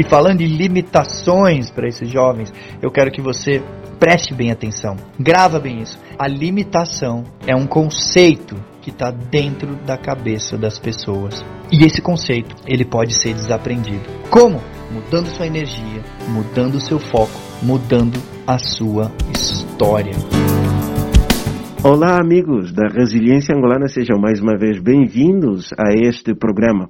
E falando de limitações para esses jovens, eu quero que você preste bem atenção. Grava bem isso. A limitação é um conceito que está dentro da cabeça das pessoas. E esse conceito, ele pode ser desaprendido. Como? Mudando sua energia, mudando seu foco, mudando a sua história. Olá, amigos da Resiliência Angolana, sejam mais uma vez bem-vindos a este programa.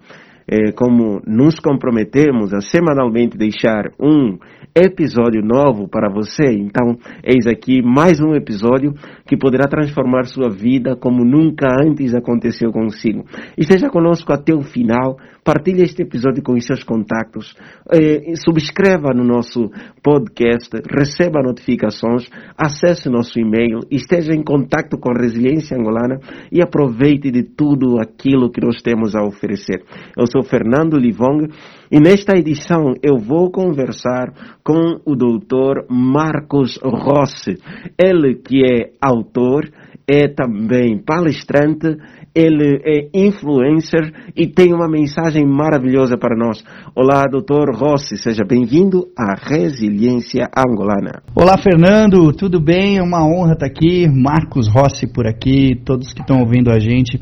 É, como nos comprometemos a semanalmente deixar um episódio novo para você. Então, eis aqui mais um episódio que poderá transformar sua vida como nunca antes aconteceu consigo. Esteja conosco até o final. Partilhe este episódio com os seus contatos. Eh, subscreva no nosso podcast, receba notificações, acesse nosso e-mail, esteja em contato com a Resiliência Angolana e aproveite de tudo aquilo que nós temos a oferecer. Eu sou Fernando Livong e nesta edição eu vou conversar com o doutor Marcos Rossi. Ele que é autor, é também palestrante, ele é influencer e tem uma mensagem maravilhosa para nós. Olá, doutor Rossi, seja bem-vindo à Resiliência Angolana. Olá, Fernando, tudo bem? É uma honra estar aqui. Marcos Rossi por aqui, todos que estão ouvindo a gente.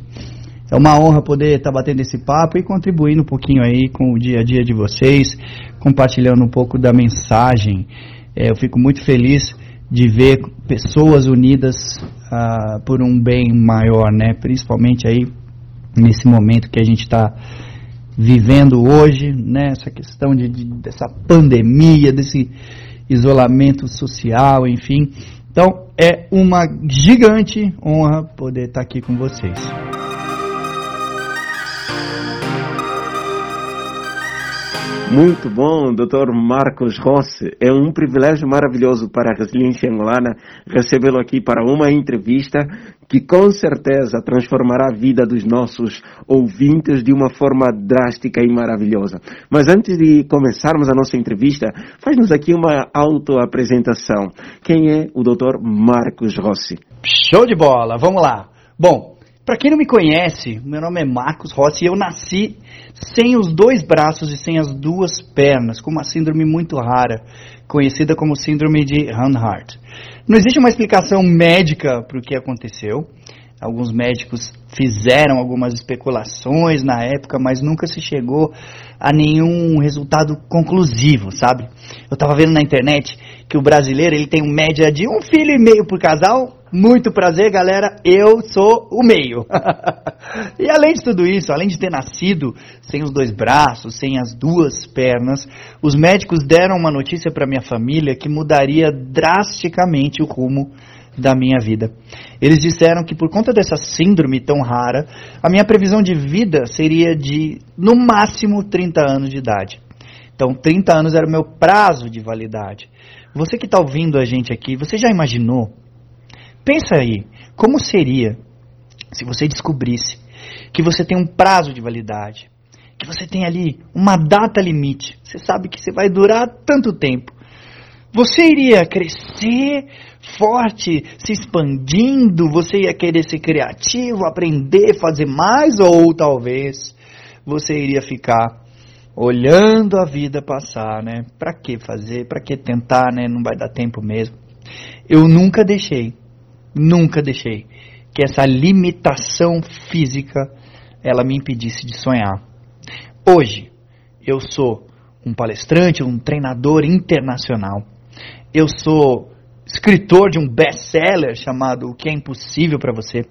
É uma honra poder estar batendo esse papo e contribuindo um pouquinho aí com o dia a dia de vocês, compartilhando um pouco da mensagem. É, eu fico muito feliz de ver pessoas unidas uh, por um bem maior, né? Principalmente aí nesse momento que a gente está vivendo hoje, né? Essa questão de, de, dessa pandemia, desse isolamento social, enfim. Então é uma gigante honra poder estar aqui com vocês. Muito bom, Dr. Marcos Rossi. É um privilégio maravilhoso para a Resiliência Angolana recebê-lo aqui para uma entrevista que com certeza transformará a vida dos nossos ouvintes de uma forma drástica e maravilhosa. Mas antes de começarmos a nossa entrevista, faz-nos aqui uma autoapresentação. Quem é o Dr. Marcos Rossi? Show de bola, vamos lá. Bom, para quem não me conhece, meu nome é Marcos Rossi e eu nasci sem os dois braços e sem as duas pernas, com uma síndrome muito rara, conhecida como síndrome de Hanhart. Não existe uma explicação médica para o que aconteceu. Alguns médicos fizeram algumas especulações na época, mas nunca se chegou a nenhum resultado conclusivo, sabe? Eu estava vendo na internet que o brasileiro ele tem média de um filho e meio por casal, muito prazer, galera. Eu sou o meio. e além de tudo isso, além de ter nascido sem os dois braços, sem as duas pernas, os médicos deram uma notícia para minha família que mudaria drasticamente o rumo da minha vida. Eles disseram que por conta dessa síndrome tão rara, a minha previsão de vida seria de no máximo 30 anos de idade. Então, 30 anos era o meu prazo de validade. Você que está ouvindo a gente aqui, você já imaginou Pensa aí, como seria se você descobrisse que você tem um prazo de validade, que você tem ali uma data limite, você sabe que você vai durar tanto tempo. Você iria crescer forte, se expandindo, você ia querer ser criativo, aprender, fazer mais, ou talvez você iria ficar olhando a vida passar, né? Para que fazer? Para que tentar, né? Não vai dar tempo mesmo. Eu nunca deixei Nunca deixei que essa limitação física ela me impedisse de sonhar. Hoje eu sou um palestrante, um treinador internacional. Eu sou escritor de um best-seller chamado O que é impossível para você.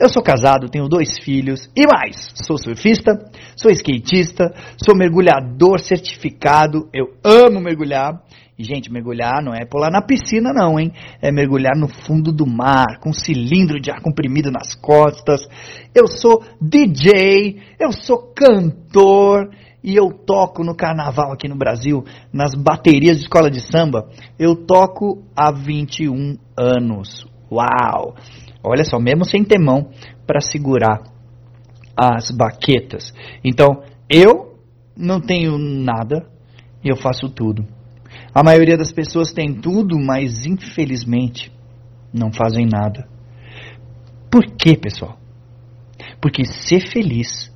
Eu sou casado, tenho dois filhos e mais. Sou surfista, sou skatista, sou mergulhador certificado. Eu amo mergulhar e, gente, mergulhar não é pular na piscina, não, hein? É mergulhar no fundo do mar, com um cilindro de ar comprimido nas costas. Eu sou DJ, eu sou cantor e eu toco no carnaval aqui no Brasil, nas baterias de escola de samba. Eu toco há 21 anos. Uau! Olha só, mesmo sem ter mão para segurar as baquetas. Então, eu não tenho nada e eu faço tudo. A maioria das pessoas tem tudo, mas infelizmente não fazem nada. Por quê, pessoal? Porque ser feliz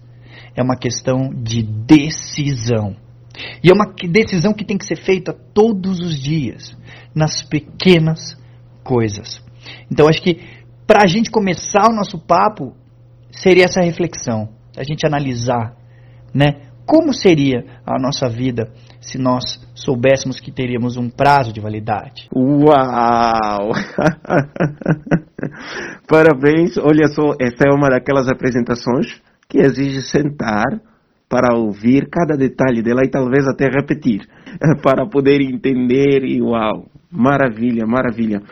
é uma questão de decisão. E é uma decisão que tem que ser feita todos os dias, nas pequenas coisas. Então acho que para a gente começar o nosso papo seria essa reflexão, a gente analisar, né? Como seria a nossa vida se nós soubéssemos que teríamos um prazo de validade? Uau! Parabéns! Olha só, esta é uma daquelas apresentações que exige sentar para ouvir cada detalhe dela e talvez até repetir, para poder entender e uau! Maravilha, maravilha.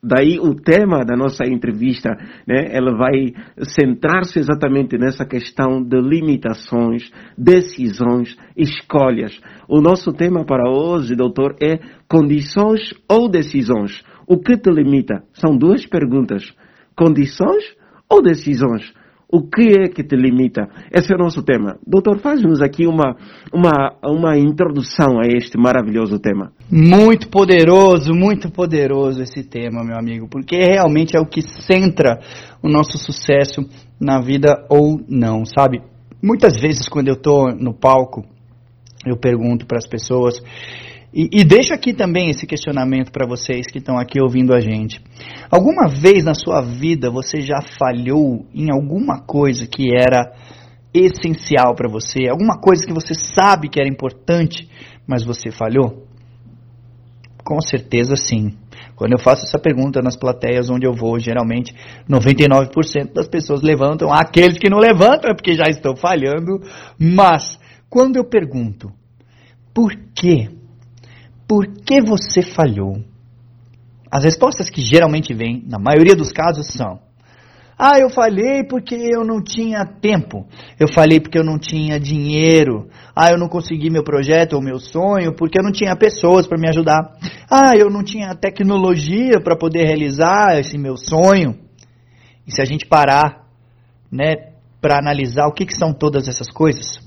Daí o tema da nossa entrevista, né, ela vai centrar-se exatamente nessa questão de limitações, decisões, escolhas. O nosso tema para hoje, doutor, é condições ou decisões? O que te limita? São duas perguntas. Condições ou decisões? O que é que te limita? Esse é o nosso tema. Doutor, faz-nos aqui uma, uma, uma introdução a este maravilhoso tema. Muito poderoso, muito poderoso esse tema, meu amigo, porque realmente é o que centra o nosso sucesso na vida ou não, sabe? Muitas vezes, quando eu estou no palco, eu pergunto para as pessoas e, e deixo aqui também esse questionamento para vocês que estão aqui ouvindo a gente. Alguma vez na sua vida você já falhou em alguma coisa que era essencial para você? Alguma coisa que você sabe que era importante, mas você falhou? Com certeza sim. Quando eu faço essa pergunta nas plateias onde eu vou, geralmente 99% das pessoas levantam. Aqueles que não levantam é porque já estão falhando. Mas quando eu pergunto, por que por que você falhou? As respostas que geralmente vêm, na maioria dos casos, são: Ah, eu falhei porque eu não tinha tempo. Eu falei porque eu não tinha dinheiro. Ah, eu não consegui meu projeto ou meu sonho porque eu não tinha pessoas para me ajudar. Ah, eu não tinha tecnologia para poder realizar esse meu sonho. E se a gente parar, né, para analisar o que, que são todas essas coisas,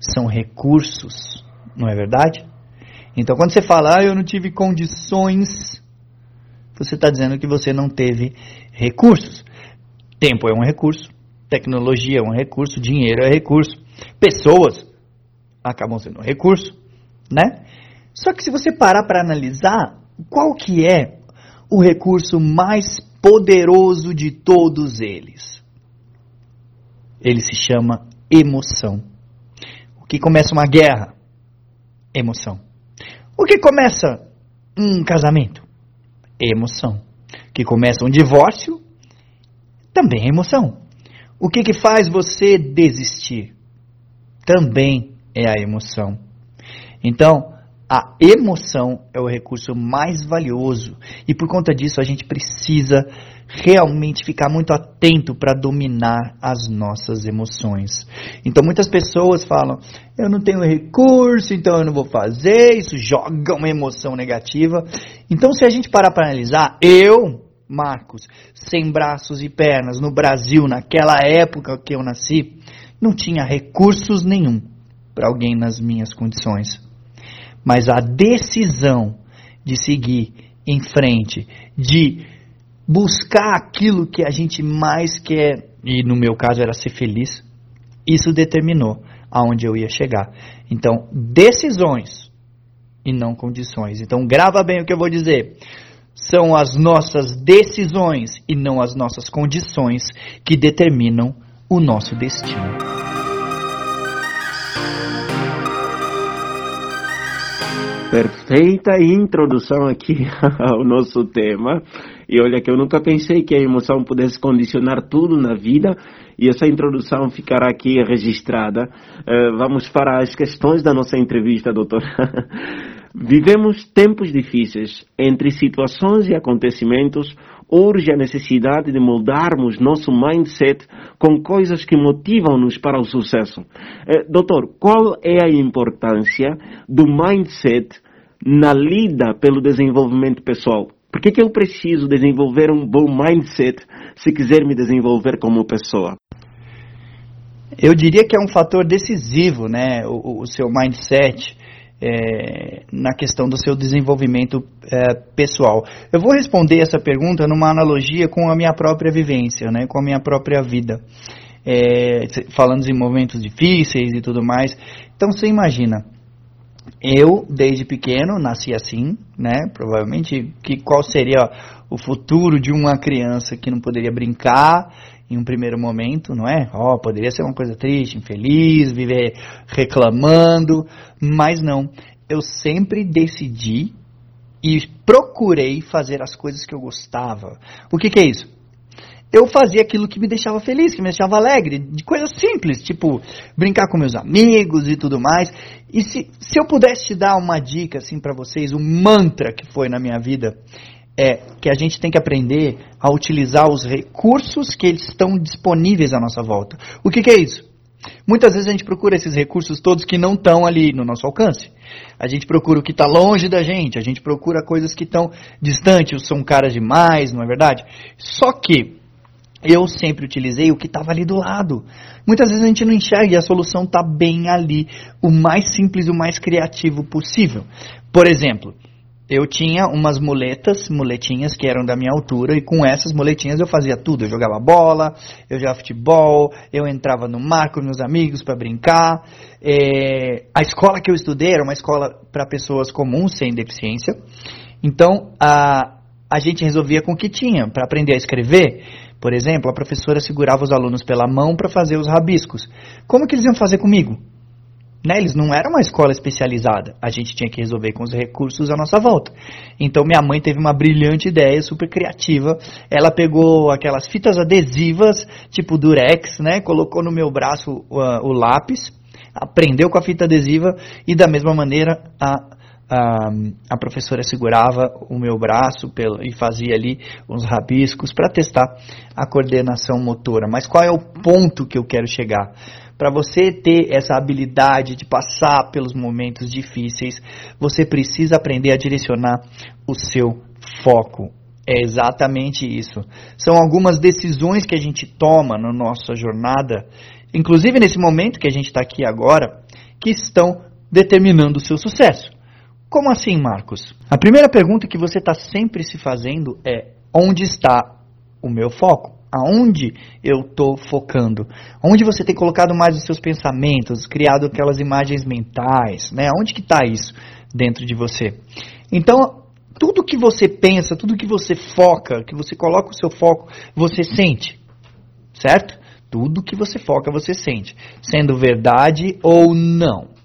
são recursos, não é verdade? Então, quando você fala, ah, eu não tive condições, você está dizendo que você não teve recursos. Tempo é um recurso, tecnologia é um recurso, dinheiro é recurso, pessoas acabam sendo um recurso, né? Só que se você parar para analisar, qual que é o recurso mais poderoso de todos eles? Ele se chama emoção. O que começa uma guerra? Emoção. O que começa um casamento? Emoção. O que começa um divórcio? Também é emoção. O que, que faz você desistir? Também é a emoção. Então, a emoção é o recurso mais valioso e por conta disso a gente precisa realmente ficar muito atento para dominar as nossas emoções. Então muitas pessoas falam: eu não tenho recurso, então eu não vou fazer. Isso joga uma emoção negativa. Então se a gente parar para analisar, eu, Marcos, sem braços e pernas no Brasil naquela época que eu nasci, não tinha recursos nenhum para alguém nas minhas condições. Mas a decisão de seguir em frente, de buscar aquilo que a gente mais quer, e no meu caso era ser feliz, isso determinou aonde eu ia chegar. Então, decisões e não condições. Então, grava bem o que eu vou dizer. São as nossas decisões e não as nossas condições que determinam o nosso destino. Perfeita introdução aqui ao nosso tema. E olha que eu nunca pensei que a emoção pudesse condicionar tudo na vida e essa introdução ficará aqui registrada. Uh, vamos para as questões da nossa entrevista, doutor. Vivemos tempos difíceis. Entre situações e acontecimentos, urge a necessidade de moldarmos nosso mindset com coisas que motivam-nos para o sucesso. Uh, doutor, qual é a importância do mindset na lida pelo desenvolvimento pessoal? Por que, que eu preciso desenvolver um bom mindset se quiser me desenvolver como pessoa? Eu diria que é um fator decisivo, né, o, o seu mindset é, na questão do seu desenvolvimento é, pessoal. Eu vou responder essa pergunta numa analogia com a minha própria vivência, né, com a minha própria vida. é, falando em momentos difíceis e tudo mais. Então você imagina, eu desde pequeno nasci assim, né? Provavelmente que qual seria o futuro de uma criança que não poderia brincar em um primeiro momento, não é? Ó, oh, poderia ser uma coisa triste, infeliz, viver reclamando, mas não. Eu sempre decidi e procurei fazer as coisas que eu gostava. O que, que é isso? Eu fazia aquilo que me deixava feliz, que me deixava alegre, de coisas simples, tipo brincar com meus amigos e tudo mais. E se, se eu pudesse te dar uma dica assim para vocês, um mantra que foi na minha vida, é que a gente tem que aprender a utilizar os recursos que estão disponíveis à nossa volta. O que, que é isso? Muitas vezes a gente procura esses recursos todos que não estão ali no nosso alcance. A gente procura o que está longe da gente, a gente procura coisas que estão distantes, são caras demais, não é verdade? Só que eu sempre utilizei o que estava ali do lado. Muitas vezes a gente não enxerga e a solução está bem ali, o mais simples e o mais criativo possível. Por exemplo, eu tinha umas muletas, muletinhas que eram da minha altura, e com essas muletinhas eu fazia tudo. Eu jogava bola, eu jogava futebol, eu entrava no mar com meus amigos para brincar. É, a escola que eu estudei era uma escola para pessoas comuns, sem deficiência. Então, a, a gente resolvia com o que tinha. Para aprender a escrever, por exemplo, a professora segurava os alunos pela mão para fazer os rabiscos. Como que eles iam fazer comigo? Né, eles não eram uma escola especializada. A gente tinha que resolver com os recursos à nossa volta. Então minha mãe teve uma brilhante ideia, super criativa. Ela pegou aquelas fitas adesivas, tipo durex, né? Colocou no meu braço uh, o lápis, prendeu com a fita adesiva e da mesma maneira a a, professora segurava o meu braço pelo, e fazia ali uns rabiscos para testar a coordenação motora. Mas qual é o ponto que eu quero chegar? Para você ter essa habilidade de passar pelos momentos difíceis, você precisa aprender a direcionar o seu foco. É exatamente isso. São algumas decisões que a gente toma na nossa jornada, inclusive nesse momento que a gente está aqui agora, que estão determinando o seu sucesso. Como assim, Marcos? A primeira pergunta que você está sempre se fazendo é: onde está o meu foco? Aonde eu estou focando? Onde você tem colocado mais os seus pensamentos, criado aquelas imagens mentais, né? Onde que está isso dentro de você? Então, tudo que você pensa, tudo que você foca, que você coloca o seu foco, você sente, certo? Tudo que você foca, você sente, sendo verdade ou não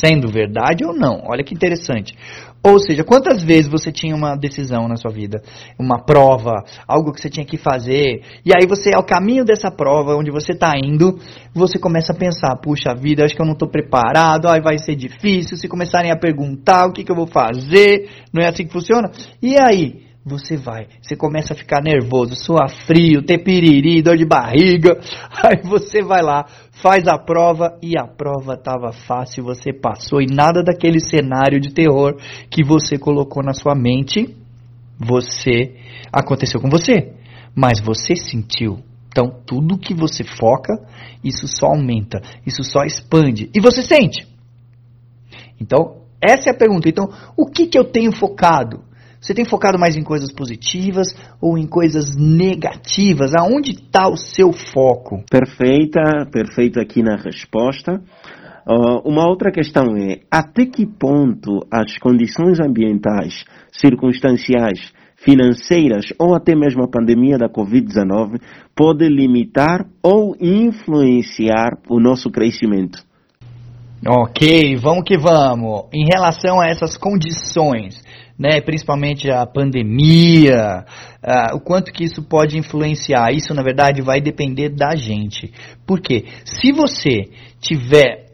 sendo verdade ou não. Olha que interessante. Ou seja, quantas vezes você tinha uma decisão na sua vida, uma prova, algo que você tinha que fazer, e aí você, ao caminho dessa prova, onde você está indo, você começa a pensar: puxa vida, acho que eu não estou preparado, aí vai ser difícil. Se começarem a perguntar o que, que eu vou fazer, não é assim que funciona? E aí? Você vai, você começa a ficar nervoso, suar frio, ter piriri, dor de barriga, aí você vai lá, faz a prova e a prova estava fácil, você passou e nada daquele cenário de terror que você colocou na sua mente, você aconteceu com você, mas você sentiu. Então, tudo que você foca, isso só aumenta, isso só expande e você sente. Então, essa é a pergunta. Então, o que, que eu tenho focado? Você tem focado mais em coisas positivas ou em coisas negativas? Aonde está o seu foco? Perfeita, perfeito aqui na resposta. Uh, uma outra questão é até que ponto as condições ambientais, circunstanciais, financeiras ou até mesmo a pandemia da Covid-19 pode limitar ou influenciar o nosso crescimento? Ok, vamos que vamos. Em relação a essas condições, né, principalmente a pandemia, uh, o quanto que isso pode influenciar. Isso, na verdade, vai depender da gente. Por quê? Se você tiver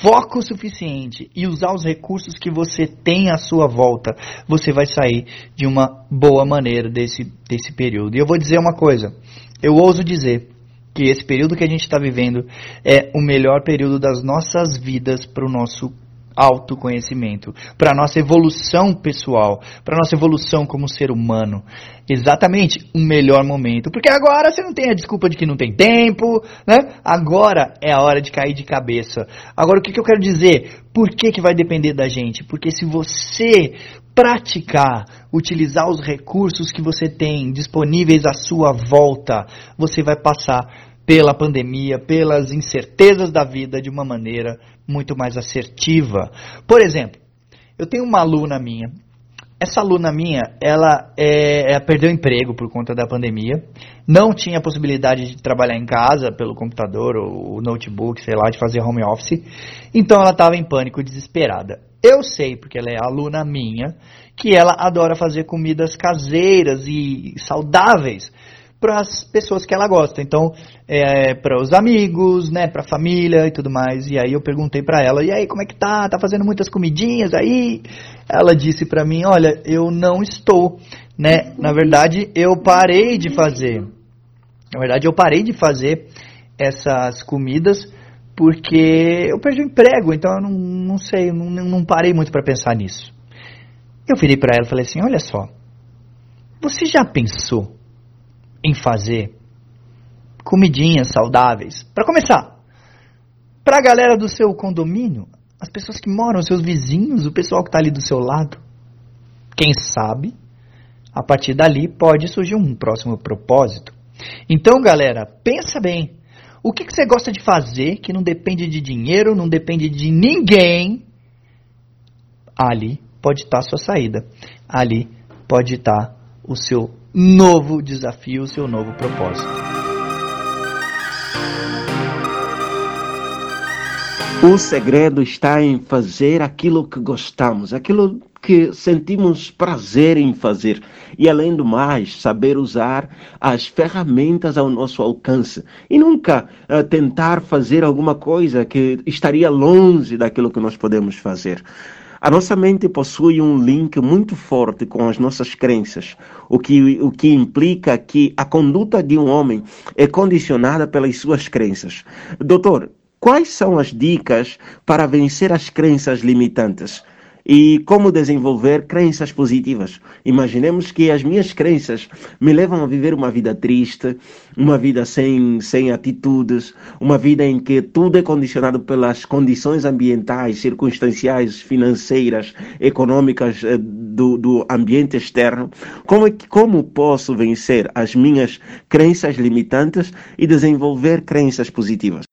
foco suficiente e usar os recursos que você tem à sua volta, você vai sair de uma boa maneira desse, desse período. E eu vou dizer uma coisa, eu ouso dizer que esse período que a gente está vivendo é o melhor período das nossas vidas para o nosso autoconhecimento, para a nossa evolução pessoal, para a nossa evolução como ser humano. Exatamente um melhor momento. Porque agora você não tem a desculpa de que não tem tempo, né? Agora é a hora de cair de cabeça. Agora o que, que eu quero dizer? Por que, que vai depender da gente? Porque se você praticar, utilizar os recursos que você tem disponíveis à sua volta, você vai passar pela pandemia, pelas incertezas da vida de uma maneira muito mais assertiva. Por exemplo, eu tenho uma aluna minha. Essa aluna minha, ela, é, perdeu emprego por conta da pandemia, não tinha possibilidade de trabalhar em casa pelo computador ou notebook, sei lá, de fazer home office. Então ela estava em pânico, desesperada. Eu sei, porque ela é aluna minha, que ela adora fazer comidas caseiras e saudáveis para as pessoas que ela gosta. Então, é, para os amigos, né, para a família e tudo mais. E aí eu perguntei para ela: "E aí, como é que tá? Tá fazendo muitas comidinhas aí?" Ela disse para mim: "Olha, eu não estou, né? Na verdade, eu parei de fazer. Na verdade, eu parei de fazer essas comidas porque eu perdi o emprego, então eu não, não sei, não, não parei muito para pensar nisso." Eu virei para ela e falei assim: "Olha só, você já pensou em fazer comidinhas saudáveis. Para começar, para a galera do seu condomínio, as pessoas que moram, seus vizinhos, o pessoal que está ali do seu lado. Quem sabe, a partir dali pode surgir um próximo propósito. Então, galera, pensa bem. O que, que você gosta de fazer que não depende de dinheiro, não depende de ninguém? Ali pode estar tá a sua saída. Ali pode estar tá o seu novo desafio, seu novo propósito. O segredo está em fazer aquilo que gostamos, aquilo que sentimos prazer em fazer. E além do mais, saber usar as ferramentas ao nosso alcance. E nunca uh, tentar fazer alguma coisa que estaria longe daquilo que nós podemos fazer. A nossa mente possui um link muito forte com as nossas crenças, o que, o que implica que a conduta de um homem é condicionada pelas suas crenças. Doutor, quais são as dicas para vencer as crenças limitantes? E como desenvolver crenças positivas. Imaginemos que as minhas crenças me levam a viver uma vida triste, uma vida sem, sem atitudes, uma vida em que tudo é condicionado pelas condições ambientais, circunstanciais, financeiras, econômicas eh, do, do ambiente externo. Como, é que, como posso vencer as minhas crenças limitantes e desenvolver crenças positivas?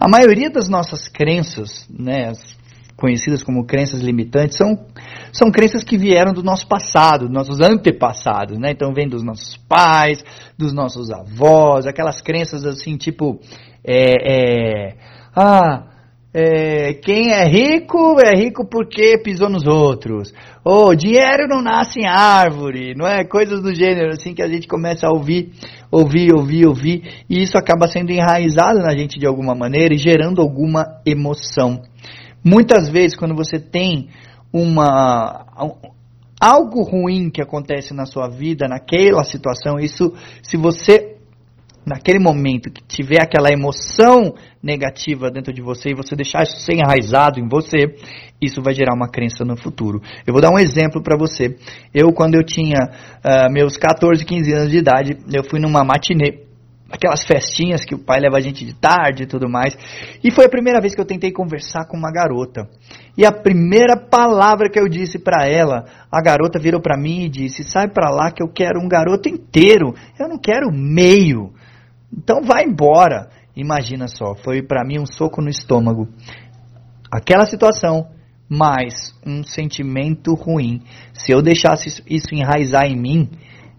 A maioria das nossas crenças, né, as conhecidas como crenças limitantes, são, são crenças que vieram do nosso passado, dos nossos antepassados, né? Então vem dos nossos pais, dos nossos avós, aquelas crenças assim, tipo, é, é, ah, é, quem é rico é rico porque pisou nos outros. Ou oh, dinheiro não nasce em árvore, não é? Coisas do gênero assim que a gente começa a ouvir, ouvir, ouvir, ouvir, e isso acaba sendo enraizado na gente de alguma maneira e gerando alguma emoção. Muitas vezes, quando você tem uma algo ruim que acontece na sua vida, naquela situação, isso, se você naquele momento que tiver aquela emoção negativa dentro de você e você deixar isso ser enraizado em você, isso vai gerar uma crença no futuro. Eu vou dar um exemplo para você. Eu, quando eu tinha uh, meus 14, 15 anos de idade, eu fui numa matinê aquelas festinhas que o pai leva a gente de tarde e tudo mais. E foi a primeira vez que eu tentei conversar com uma garota. E a primeira palavra que eu disse para ela, a garota virou para mim e disse: "Sai para lá que eu quero um garoto inteiro. Eu não quero meio. Então vai embora." Imagina só, foi para mim um soco no estômago. Aquela situação mais um sentimento ruim. Se eu deixasse isso enraizar em mim,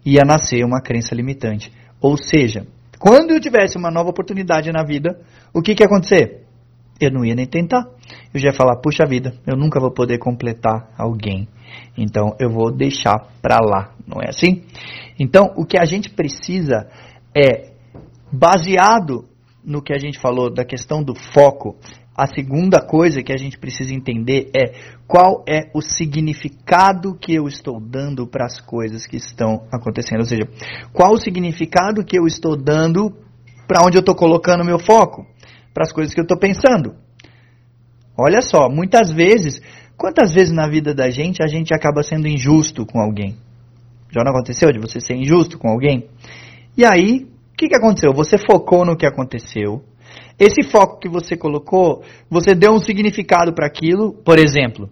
ia nascer uma crença limitante. Ou seja, quando eu tivesse uma nova oportunidade na vida, o que, que ia acontecer? Eu não ia nem tentar. Eu já ia falar, puxa vida, eu nunca vou poder completar alguém. Então eu vou deixar para lá, não é assim? Então o que a gente precisa é, baseado no que a gente falou da questão do foco, a segunda coisa que a gente precisa entender é qual é o significado que eu estou dando para as coisas que estão acontecendo. Ou seja, qual o significado que eu estou dando para onde eu estou colocando meu foco, para as coisas que eu estou pensando. Olha só, muitas vezes, quantas vezes na vida da gente a gente acaba sendo injusto com alguém? Já não aconteceu de você ser injusto com alguém? E aí, o que, que aconteceu? Você focou no que aconteceu, esse foco que você colocou, você deu um significado para aquilo, por exemplo,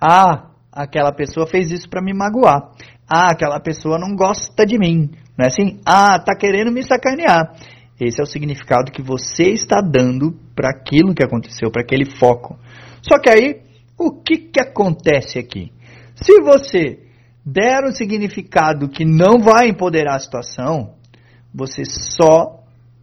ah, aquela pessoa fez isso para me magoar. Ah, aquela pessoa não gosta de mim. Não é assim? Ah, tá querendo me sacanear. Esse é o significado que você está dando para aquilo que aconteceu, para aquele foco. Só que aí, o que, que acontece aqui? Se você der um significado que não vai empoderar a situação, você só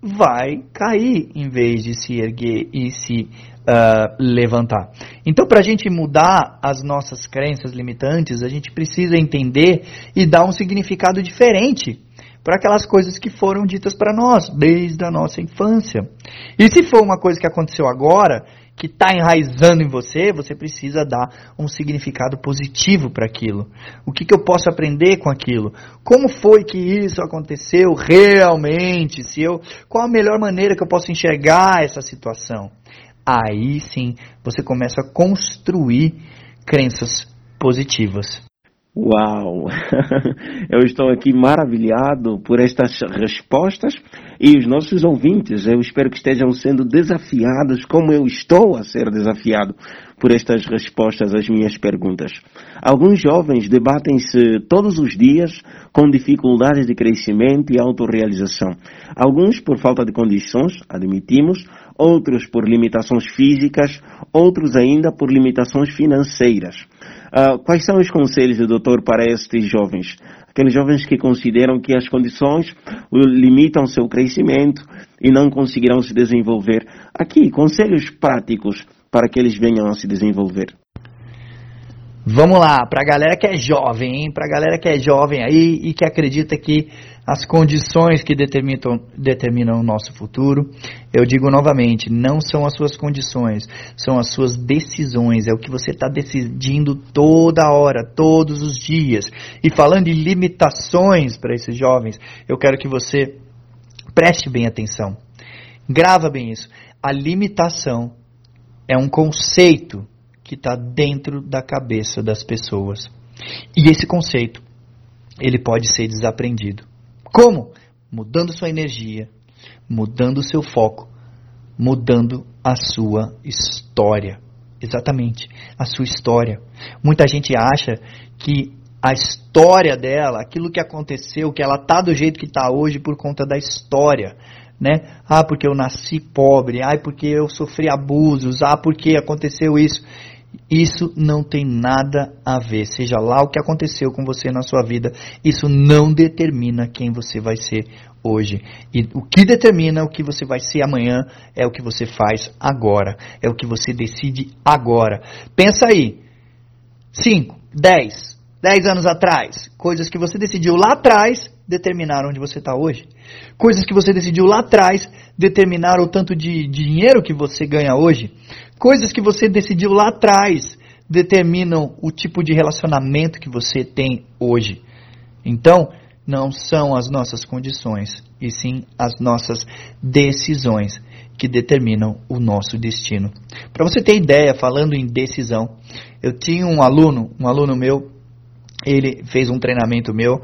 vai cair em vez de se erguer e se uh, levantar. Então, para a gente mudar as nossas crenças limitantes, a gente precisa entender e dar um significado diferente para aquelas coisas que foram ditas para nós desde a nossa infância. E se for uma coisa que aconteceu agora, que está enraizando em você, você precisa dar um significado positivo para aquilo. O que, que eu posso aprender com aquilo? Como foi que isso aconteceu realmente? Se eu, qual a melhor maneira que eu posso enxergar essa situação? Aí sim você começa a construir crenças positivas. Uau! Eu estou aqui maravilhado por estas respostas e os nossos ouvintes, eu espero que estejam sendo desafiados como eu estou a ser desafiado por estas respostas às minhas perguntas. Alguns jovens debatem-se todos os dias com dificuldades de crescimento e autorrealização. Alguns por falta de condições, admitimos, outros por limitações físicas, outros ainda por limitações financeiras. Uh, quais são os conselhos do doutor para estes jovens? Aqueles jovens que consideram que as condições limitam seu crescimento e não conseguirão se desenvolver. Aqui, conselhos práticos para que eles venham a se desenvolver. Vamos lá, para a galera que é jovem, hein? Para a galera que é jovem aí e que acredita que as condições que determinam, determinam o nosso futuro. Eu digo novamente, não são as suas condições, são as suas decisões. É o que você está decidindo toda hora, todos os dias. E falando de limitações para esses jovens, eu quero que você preste bem atenção. Grava bem isso. A limitação é um conceito que está dentro da cabeça das pessoas. E esse conceito, ele pode ser desaprendido. Como? Mudando sua energia, mudando seu foco, mudando a sua história. Exatamente, a sua história. Muita gente acha que a história dela, aquilo que aconteceu, que ela tá do jeito que está hoje por conta da história, né? Ah, porque eu nasci pobre, ah, porque eu sofri abusos, ah, porque aconteceu isso. Isso não tem nada a ver, seja lá o que aconteceu com você na sua vida, isso não determina quem você vai ser hoje. E o que determina o que você vai ser amanhã é o que você faz agora, é o que você decide agora. Pensa aí, 5, 10, 10 anos atrás, coisas que você decidiu lá atrás determinaram onde você está hoje. Coisas que você decidiu lá atrás determinaram o tanto de dinheiro que você ganha hoje. Coisas que você decidiu lá atrás determinam o tipo de relacionamento que você tem hoje. Então, não são as nossas condições, e sim as nossas decisões que determinam o nosso destino. Para você ter ideia, falando em decisão, eu tinha um aluno, um aluno meu, ele fez um treinamento meu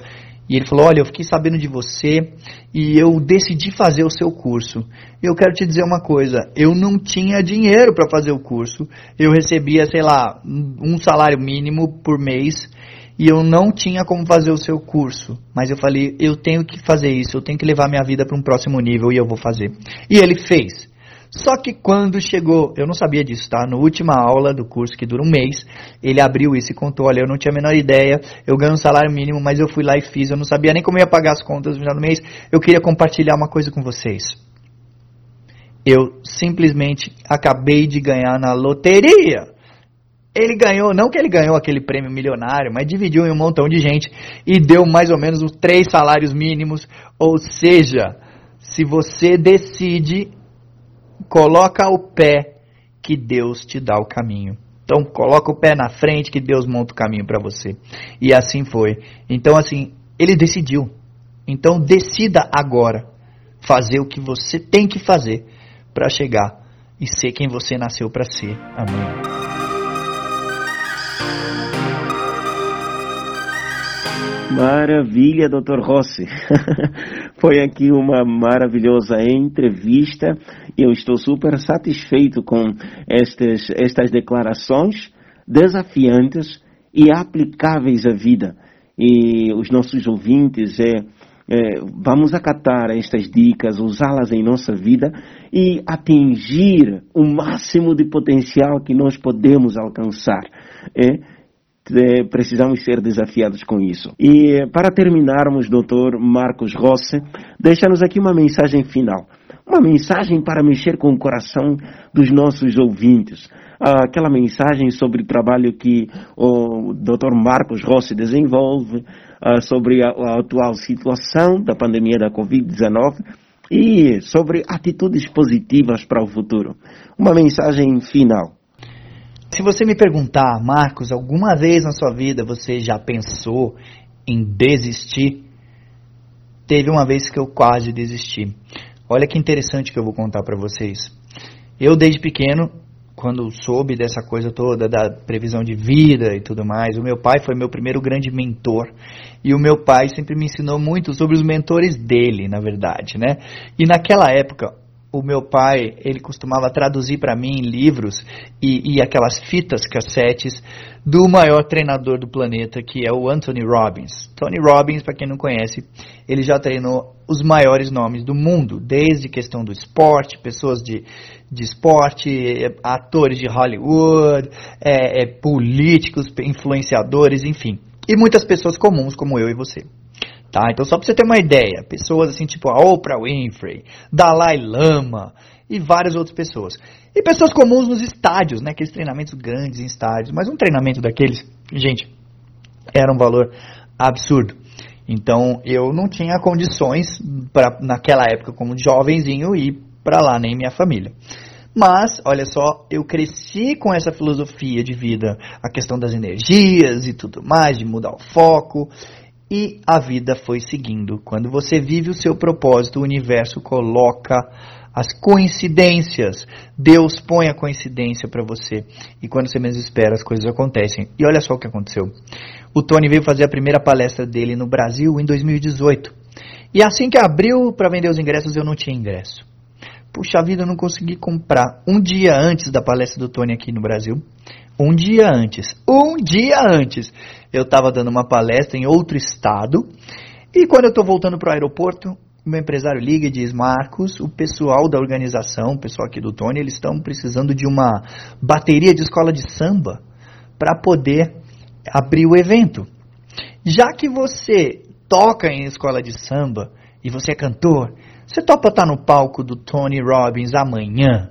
e ele falou: Olha, eu fiquei sabendo de você e eu decidi fazer o seu curso. Eu quero te dizer uma coisa: eu não tinha dinheiro para fazer o curso. Eu recebia, sei lá, um salário mínimo por mês e eu não tinha como fazer o seu curso. Mas eu falei: eu tenho que fazer isso, eu tenho que levar minha vida para um próximo nível e eu vou fazer. E ele fez. Só que quando chegou, eu não sabia disso, tá? Na última aula do curso, que dura um mês, ele abriu isso e contou: olha, eu não tinha a menor ideia, eu ganho um salário mínimo, mas eu fui lá e fiz, eu não sabia nem como ia pagar as contas no final do mês, eu queria compartilhar uma coisa com vocês. Eu simplesmente acabei de ganhar na loteria. Ele ganhou, não que ele ganhou aquele prêmio milionário, mas dividiu em um montão de gente e deu mais ou menos os três salários mínimos. Ou seja, se você decide coloca o pé que Deus te dá o caminho. Então coloca o pé na frente que Deus monta o caminho para você. E assim foi. Então assim, ele decidiu. Então decida agora fazer o que você tem que fazer para chegar e ser quem você nasceu para ser amanhã. Maravilha, Dr. Rossi. Foi aqui uma maravilhosa entrevista e eu estou super satisfeito com estas, estas declarações desafiantes e aplicáveis à vida. E os nossos ouvintes, é, é, vamos acatar estas dicas, usá-las em nossa vida e atingir o máximo de potencial que nós podemos alcançar. É? Precisamos ser desafiados com isso. E para terminarmos, doutor Marcos Rossi, deixa-nos aqui uma mensagem final. Uma mensagem para mexer com o coração dos nossos ouvintes. Aquela mensagem sobre o trabalho que o Dr. Marcos Rossi desenvolve, sobre a, a atual situação da pandemia da Covid-19 e sobre atitudes positivas para o futuro. Uma mensagem final. Se você me perguntar, Marcos, alguma vez na sua vida você já pensou em desistir? Teve uma vez que eu quase desisti. Olha que interessante que eu vou contar para vocês. Eu desde pequeno, quando soube dessa coisa toda da previsão de vida e tudo mais, o meu pai foi meu primeiro grande mentor e o meu pai sempre me ensinou muito sobre os mentores dele, na verdade, né? E naquela época o meu pai, ele costumava traduzir para mim livros e, e, aquelas fitas cassetes do maior treinador do planeta, que é o Anthony Robbins. Tony Robbins, para quem não conhece, ele já treinou os maiores nomes do mundo, desde questão do esporte, pessoas de, de esporte, atores de Hollywood, é, é, políticos, influenciadores, enfim. E muitas pessoas comuns como eu e você. Tá? Então, só para você ter uma ideia, pessoas assim, tipo a Oprah Winfrey, Dalai Lama e várias outras pessoas. E pessoas comuns nos estádios, né? Aqueles treinamentos grandes em estádios. Mas um treinamento daqueles, gente, era um valor absurdo. Então, eu não tinha condições para naquela época, como jovenzinho, ir para lá, nem minha família. Mas, olha só, eu cresci com essa filosofia de vida, a questão das energias e tudo mais, de mudar o foco. E a vida foi seguindo. Quando você vive o seu propósito, o universo coloca as coincidências. Deus põe a coincidência para você. E quando você menos espera, as coisas acontecem. E olha só o que aconteceu. O Tony veio fazer a primeira palestra dele no Brasil em 2018. E assim que abriu para vender os ingressos, eu não tinha ingresso. Puxa vida, eu não consegui comprar. Um dia antes da palestra do Tony aqui no Brasil, um dia antes, um dia antes, eu estava dando uma palestra em outro estado. E quando eu estou voltando para o aeroporto, meu empresário liga e diz: Marcos, o pessoal da organização, o pessoal aqui do Tony, eles estão precisando de uma bateria de escola de samba para poder abrir o evento. Já que você toca em escola de samba e você é cantor, você topa estar no palco do Tony Robbins amanhã?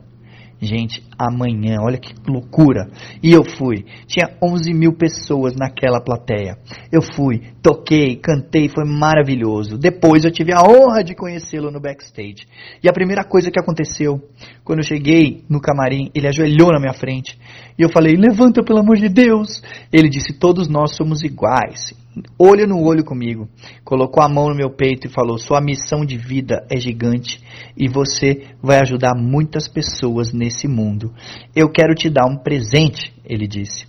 Gente, amanhã, olha que loucura. E eu fui. Tinha 11 mil pessoas naquela plateia. Eu fui, toquei, cantei, foi maravilhoso. Depois eu tive a honra de conhecê-lo no backstage. E a primeira coisa que aconteceu, quando eu cheguei no camarim, ele ajoelhou na minha frente. E eu falei: Levanta, pelo amor de Deus. Ele disse: Todos nós somos iguais olho no olho comigo, colocou a mão no meu peito e falou: Sua missão de vida é gigante e você vai ajudar muitas pessoas nesse mundo. Eu quero te dar um presente, ele disse.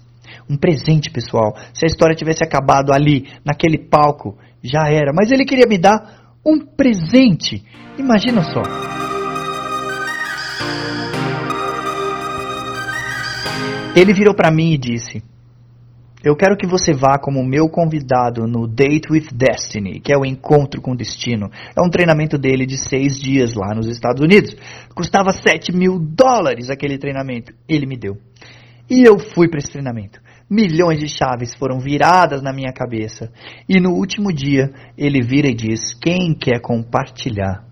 Um presente, pessoal. Se a história tivesse acabado ali, naquele palco, já era. Mas ele queria me dar um presente. Imagina só. Ele virou para mim e disse: eu quero que você vá como meu convidado no Date with Destiny, que é o encontro com destino. É um treinamento dele de seis dias lá nos Estados Unidos. Custava 7 mil dólares aquele treinamento. Ele me deu. E eu fui para esse treinamento. Milhões de chaves foram viradas na minha cabeça. E no último dia, ele vira e diz: Quem quer compartilhar?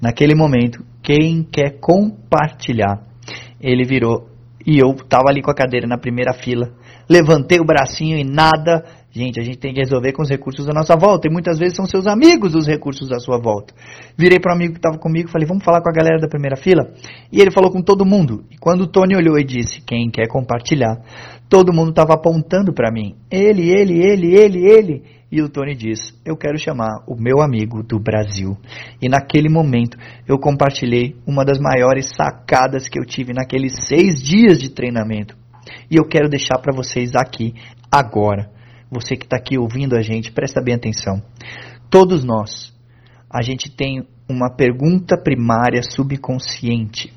Naquele momento, quem quer compartilhar? Ele virou e eu estava ali com a cadeira na primeira fila levantei o bracinho e nada. Gente, a gente tem que resolver com os recursos da nossa volta. E muitas vezes são seus amigos os recursos da sua volta. Virei para um amigo que estava comigo e falei, vamos falar com a galera da primeira fila? E ele falou com todo mundo. E quando o Tony olhou e disse, quem quer compartilhar? Todo mundo estava apontando para mim. Ele, ele, ele, ele, ele. E o Tony diz: Eu quero chamar o meu amigo do Brasil. E naquele momento eu compartilhei uma das maiores sacadas que eu tive naqueles seis dias de treinamento. E eu quero deixar para vocês aqui, agora. Você que está aqui ouvindo a gente, presta bem atenção. Todos nós, a gente tem uma pergunta primária subconsciente.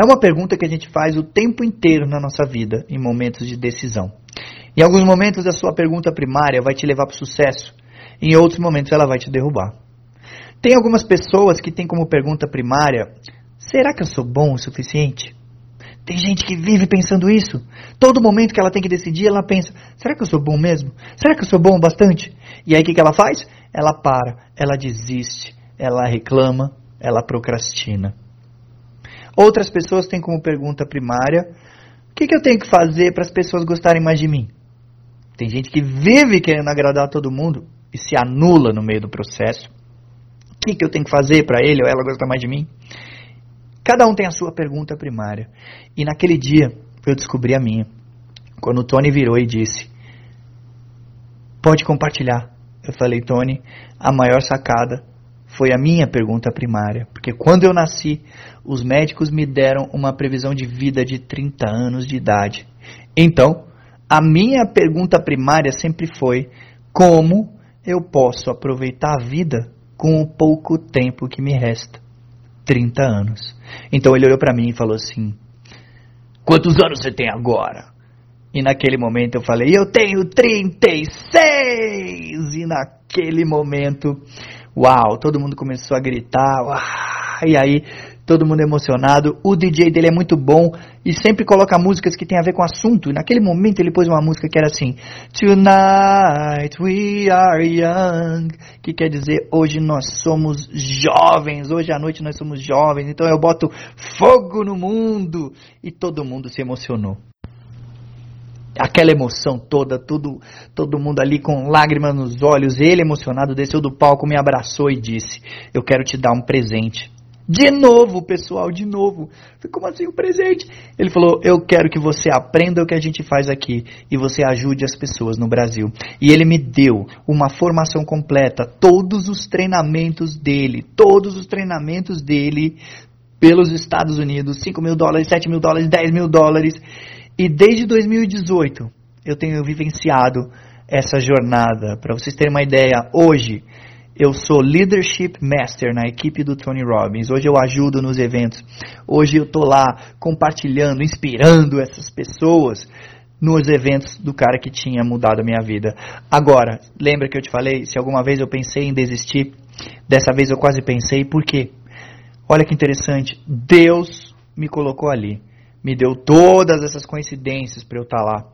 É uma pergunta que a gente faz o tempo inteiro na nossa vida, em momentos de decisão. Em alguns momentos, a sua pergunta primária vai te levar para o sucesso. Em outros momentos, ela vai te derrubar. Tem algumas pessoas que têm como pergunta primária: será que eu sou bom o suficiente? Tem gente que vive pensando isso. Todo momento que ela tem que decidir, ela pensa: será que eu sou bom mesmo? Será que eu sou bom o bastante? E aí o que, ela faz? Ela para, ela desiste, ela reclama, ela procrastina. Outras pessoas têm como pergunta primária: o que, que eu tenho que fazer para as pessoas gostarem mais de mim? Tem gente que vive querendo agradar todo mundo e se anula no meio do processo. O que, que eu tenho que fazer para ele ou ela gostar mais de mim? Cada um tem a sua pergunta primária. E naquele dia eu descobri a minha. Quando o Tony virou e disse: Pode compartilhar. Eu falei, Tony, a maior sacada foi a minha pergunta primária. Porque quando eu nasci, os médicos me deram uma previsão de vida de 30 anos de idade. Então, a minha pergunta primária sempre foi: como eu posso aproveitar a vida com o pouco tempo que me resta? 30 anos. Então ele olhou para mim e falou assim: Quantos anos você tem agora? E naquele momento eu falei: Eu tenho 36! E naquele momento, uau, todo mundo começou a gritar, uau, e aí todo mundo emocionado. O DJ dele é muito bom e sempre coloca músicas que tem a ver com o assunto. Naquele momento ele pôs uma música que era assim: Tonight we are young, que quer dizer hoje nós somos jovens, hoje à noite nós somos jovens. Então eu boto fogo no mundo e todo mundo se emocionou aquela emoção toda, tudo, todo mundo ali com lágrimas nos olhos, ele emocionado desceu do palco, me abraçou e disse: Eu quero te dar um presente. De novo, pessoal, de novo. Falei, como assim um presente? Ele falou: Eu quero que você aprenda o que a gente faz aqui e você ajude as pessoas no Brasil. E ele me deu uma formação completa, todos os treinamentos dele, todos os treinamentos dele pelos Estados Unidos: 5 mil dólares, 7 mil dólares, 10 mil dólares. E desde 2018 eu tenho vivenciado essa jornada. Para vocês terem uma ideia, hoje eu sou Leadership Master na equipe do Tony Robbins. Hoje eu ajudo nos eventos. Hoje eu estou lá compartilhando, inspirando essas pessoas nos eventos do cara que tinha mudado a minha vida. Agora, lembra que eu te falei? Se alguma vez eu pensei em desistir, dessa vez eu quase pensei, por quê? Olha que interessante, Deus me colocou ali, me deu todas essas coincidências para eu estar tá lá.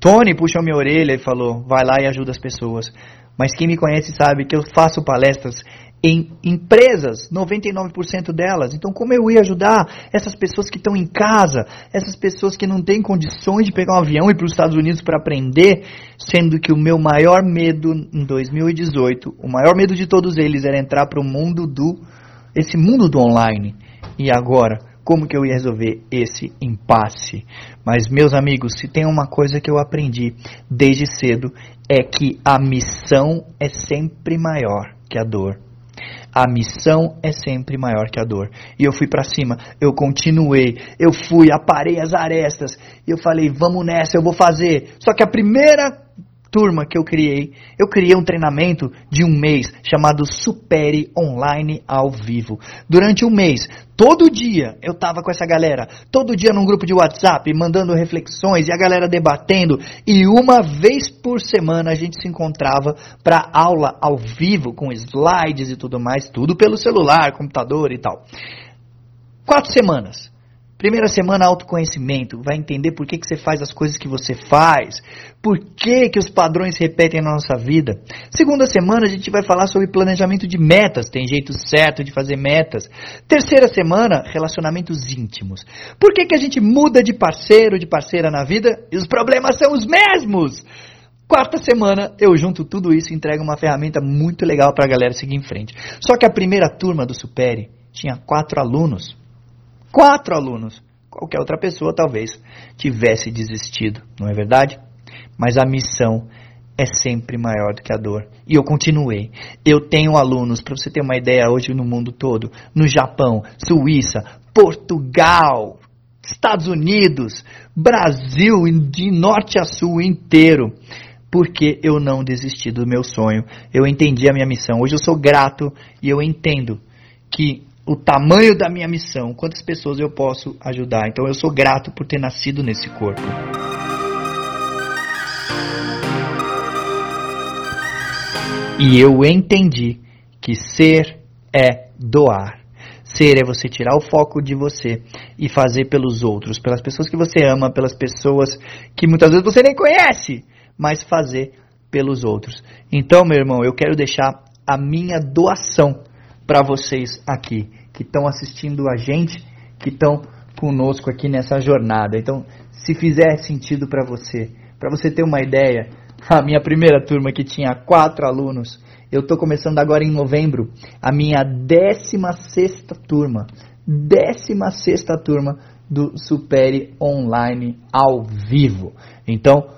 Tony puxou minha orelha e falou: vai lá e ajuda as pessoas. Mas quem me conhece sabe que eu faço palestras em empresas, 99% delas. Então, como eu ia ajudar essas pessoas que estão em casa, essas pessoas que não têm condições de pegar um avião e ir para os Estados Unidos para aprender, sendo que o meu maior medo em 2018, o maior medo de todos eles era entrar para o mundo do esse mundo do online. E agora, como que eu ia resolver esse impasse? Mas meus amigos, se tem uma coisa que eu aprendi desde cedo é que a missão é sempre maior que a dor. A missão é sempre maior que a dor. E eu fui para cima, eu continuei, eu fui, aparei as arestas, e eu falei, vamos nessa, eu vou fazer. Só que a primeira turma que eu criei, eu criei um treinamento de um mês chamado Supere Online ao Vivo. Durante um mês, todo dia eu tava com essa galera, todo dia num grupo de WhatsApp, mandando reflexões e a galera debatendo, e uma vez por semana a gente se encontrava para aula ao vivo, com slides e tudo mais, tudo pelo celular, computador e tal. Quatro semanas. Primeira semana, autoconhecimento. Vai entender por que, que você faz as coisas que você faz. Por que, que os padrões se repetem na nossa vida. Segunda semana, a gente vai falar sobre planejamento de metas. Tem jeito certo de fazer metas. Terceira semana, relacionamentos íntimos. Por que, que a gente muda de parceiro, de parceira na vida e os problemas são os mesmos? Quarta semana, eu junto tudo isso e entrego uma ferramenta muito legal para a galera seguir em frente. Só que a primeira turma do Supere tinha quatro alunos quatro alunos. Qualquer outra pessoa talvez tivesse desistido, não é verdade? Mas a missão é sempre maior do que a dor. E eu continuei. Eu tenho alunos, para você ter uma ideia, hoje no mundo todo, no Japão, Suíça, Portugal, Estados Unidos, Brasil, de norte a sul inteiro. Porque eu não desisti do meu sonho. Eu entendi a minha missão. Hoje eu sou grato e eu entendo que o tamanho da minha missão, quantas pessoas eu posso ajudar. Então eu sou grato por ter nascido nesse corpo. E eu entendi que ser é doar. Ser é você tirar o foco de você e fazer pelos outros, pelas pessoas que você ama, pelas pessoas que muitas vezes você nem conhece, mas fazer pelos outros. Então, meu irmão, eu quero deixar a minha doação para vocês aqui, que estão assistindo a gente, que estão conosco aqui nessa jornada. Então, se fizer sentido para você, para você ter uma ideia, a minha primeira turma que tinha quatro alunos, eu estou começando agora em novembro, a minha 16 turma. 16 turma do Supere Online ao vivo. Então,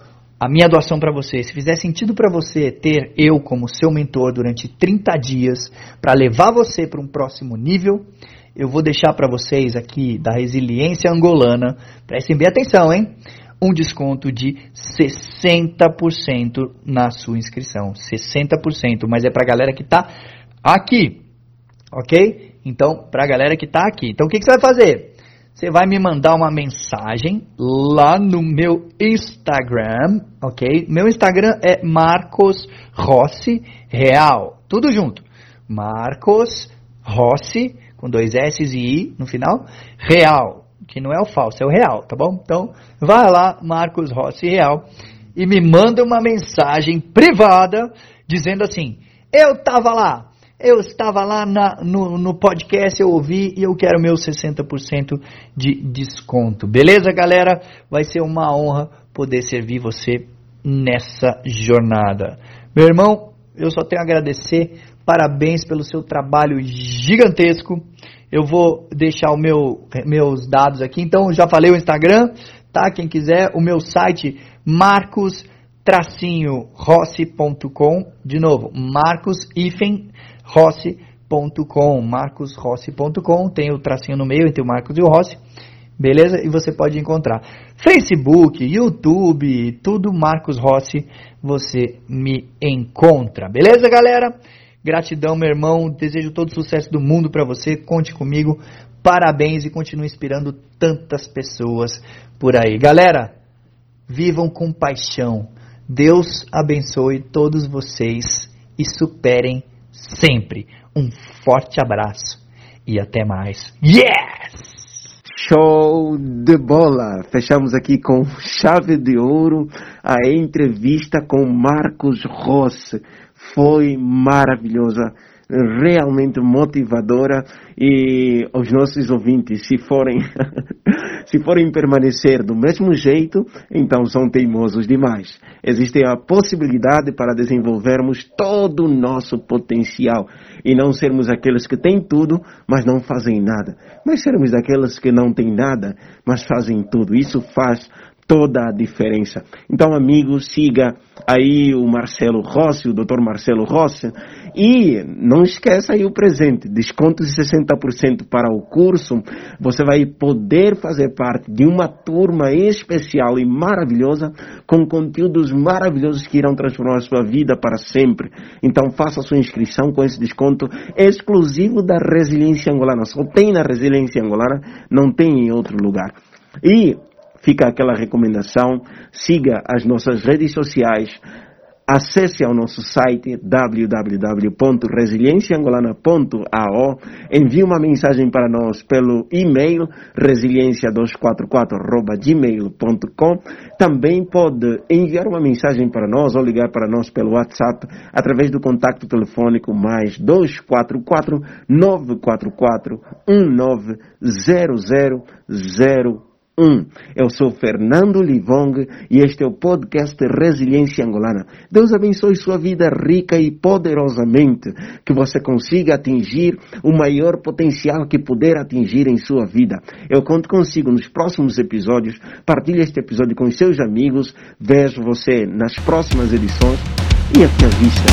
a minha doação para você, se fizer sentido para você ter eu como seu mentor durante 30 dias para levar você para um próximo nível, eu vou deixar para vocês aqui da resiliência angolana, prestem bem atenção, hein? um desconto de 60% na sua inscrição. 60%, mas é para a galera que está aqui, ok? Então, para a galera que está aqui. Então, o que, que, você vai fazer? Você vai me mandar uma mensagem lá no meu Instagram, ok? Meu Instagram é Marcos Rossi Real, tudo junto. Marcos Rossi, com dois S e I no final, Real que não é o falso, é o real, tá bom? Então, vai lá, Marcos Rossi Real, e me manda uma mensagem privada dizendo assim: Eu estava lá, eu estava lá na, no, no podcast, eu ouvi e eu quero meu 60% de desconto. Beleza, galera? Vai ser uma honra poder servir você nessa jornada. Meu irmão, eu só tenho a agradecer. Parabéns pelo seu trabalho gigantesco. Eu vou deixar o meu, meus dados aqui. Então, já falei o Instagram, tá? Quem quiser, o meu site marcos-rossi.com. De novo, marcos-rossi.com. marcosrossi.com. Tem o tracinho no meio entre o Marcos e o Rossi. Beleza? E você pode encontrar Facebook, YouTube, tudo Marcos Rossi, você me encontra. Beleza, galera? Gratidão, meu irmão. Desejo todo sucesso do mundo para você. Conte comigo. Parabéns e continue inspirando tantas pessoas por aí. Galera, vivam com paixão. Deus abençoe todos vocês e superem sempre. Um forte abraço e até mais. Yes! Show de bola! Fechamos aqui com chave de ouro a entrevista com Marcos Ross foi maravilhosa, realmente motivadora e os nossos ouvintes, se forem, se forem permanecer do mesmo jeito, então são teimosos demais. Existe a possibilidade para desenvolvermos todo o nosso potencial e não sermos aqueles que têm tudo, mas não fazem nada, mas sermos aqueles que não têm nada, mas fazem tudo. Isso faz toda a diferença. Então, amigos, siga aí o Marcelo Rossi, o Dr. Marcelo Rossi, e não esqueça aí o presente, desconto de 60% para o curso. Você vai poder fazer parte de uma turma especial e maravilhosa com conteúdos maravilhosos que irão transformar a sua vida para sempre. Então, faça sua inscrição com esse desconto exclusivo da Resiliência Angolana. Só tem na Resiliência Angolana, não tem em outro lugar. E fica aquela recomendação, siga as nossas redes sociais, acesse ao nosso site www.resilienciaangolana.ao, envie uma mensagem para nós pelo e-mail resiliência244@gmail.com. Também pode enviar uma mensagem para nós ou ligar para nós pelo WhatsApp através do contato telefônico mais 244 944 1900 1. Eu sou Fernando Livong e este é o podcast Resiliência Angolana. Deus abençoe sua vida rica e poderosamente, que você consiga atingir o maior potencial que puder atingir em sua vida. Eu conto consigo nos próximos episódios. Partilhe este episódio com seus amigos. Vejo você nas próximas edições e até a vista.